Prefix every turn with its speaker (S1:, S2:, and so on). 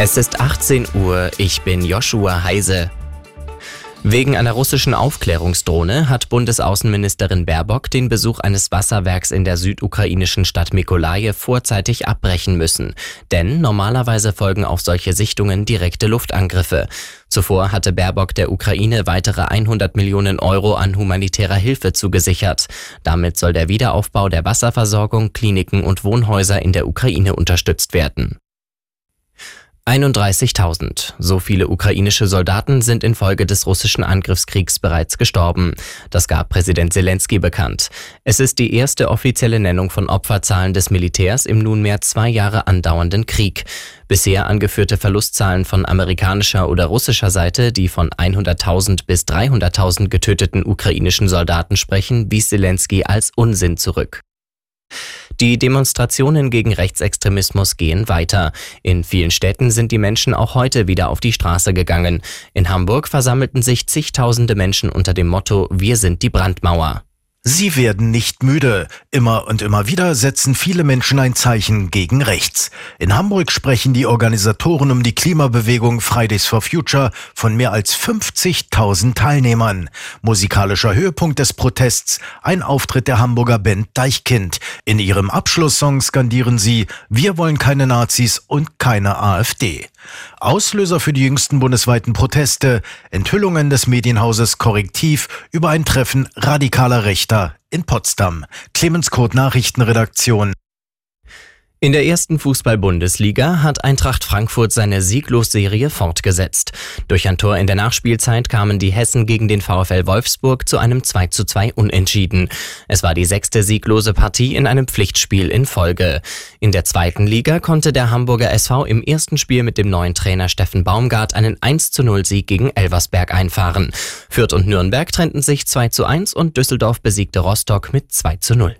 S1: Es ist 18 Uhr, ich bin Joshua Heise. Wegen einer russischen Aufklärungsdrohne hat Bundesaußenministerin Baerbock den Besuch eines Wasserwerks in der südukrainischen Stadt Mikolaje vorzeitig abbrechen müssen. Denn normalerweise folgen auf solche Sichtungen direkte Luftangriffe. Zuvor hatte Baerbock der Ukraine weitere 100 Millionen Euro an humanitärer Hilfe zugesichert. Damit soll der Wiederaufbau der Wasserversorgung, Kliniken und Wohnhäuser in der Ukraine unterstützt werden. 31.000. So viele ukrainische Soldaten sind infolge des russischen Angriffskriegs bereits gestorben. Das gab Präsident Zelensky bekannt. Es ist die erste offizielle Nennung von Opferzahlen des Militärs im nunmehr zwei Jahre andauernden Krieg. Bisher angeführte Verlustzahlen von amerikanischer oder russischer Seite, die von 100.000 bis 300.000 getöteten ukrainischen Soldaten sprechen, wies Zelensky als Unsinn zurück. Die Demonstrationen gegen Rechtsextremismus gehen weiter. In vielen Städten sind die Menschen auch heute wieder auf die Straße gegangen. In Hamburg versammelten sich zigtausende Menschen unter dem Motto Wir sind die Brandmauer.
S2: Sie werden nicht müde. Immer und immer wieder setzen viele Menschen ein Zeichen gegen rechts. In Hamburg sprechen die Organisatoren um die Klimabewegung Fridays for Future von mehr als 50.000 Teilnehmern. Musikalischer Höhepunkt des Protests, ein Auftritt der Hamburger Band Deichkind. In ihrem Abschlusssong skandieren sie, wir wollen keine Nazis und keine AfD. Auslöser für die jüngsten bundesweiten Proteste, Enthüllungen des Medienhauses Korrektiv über ein Treffen radikaler Rechter in Potsdam. Clemens Kurt Nachrichtenredaktion.
S1: In der ersten Fußball-Bundesliga hat Eintracht Frankfurt seine Sieglosserie fortgesetzt. Durch ein Tor in der Nachspielzeit kamen die Hessen gegen den VfL Wolfsburg zu einem 2 zu 2 Unentschieden. Es war die sechste sieglose Partie in einem Pflichtspiel in Folge. In der zweiten Liga konnte der Hamburger SV im ersten Spiel mit dem neuen Trainer Steffen Baumgart einen 1 zu 0 Sieg gegen Elversberg einfahren. Fürth und Nürnberg trennten sich 2 zu 1 und Düsseldorf besiegte Rostock mit 2 zu 0.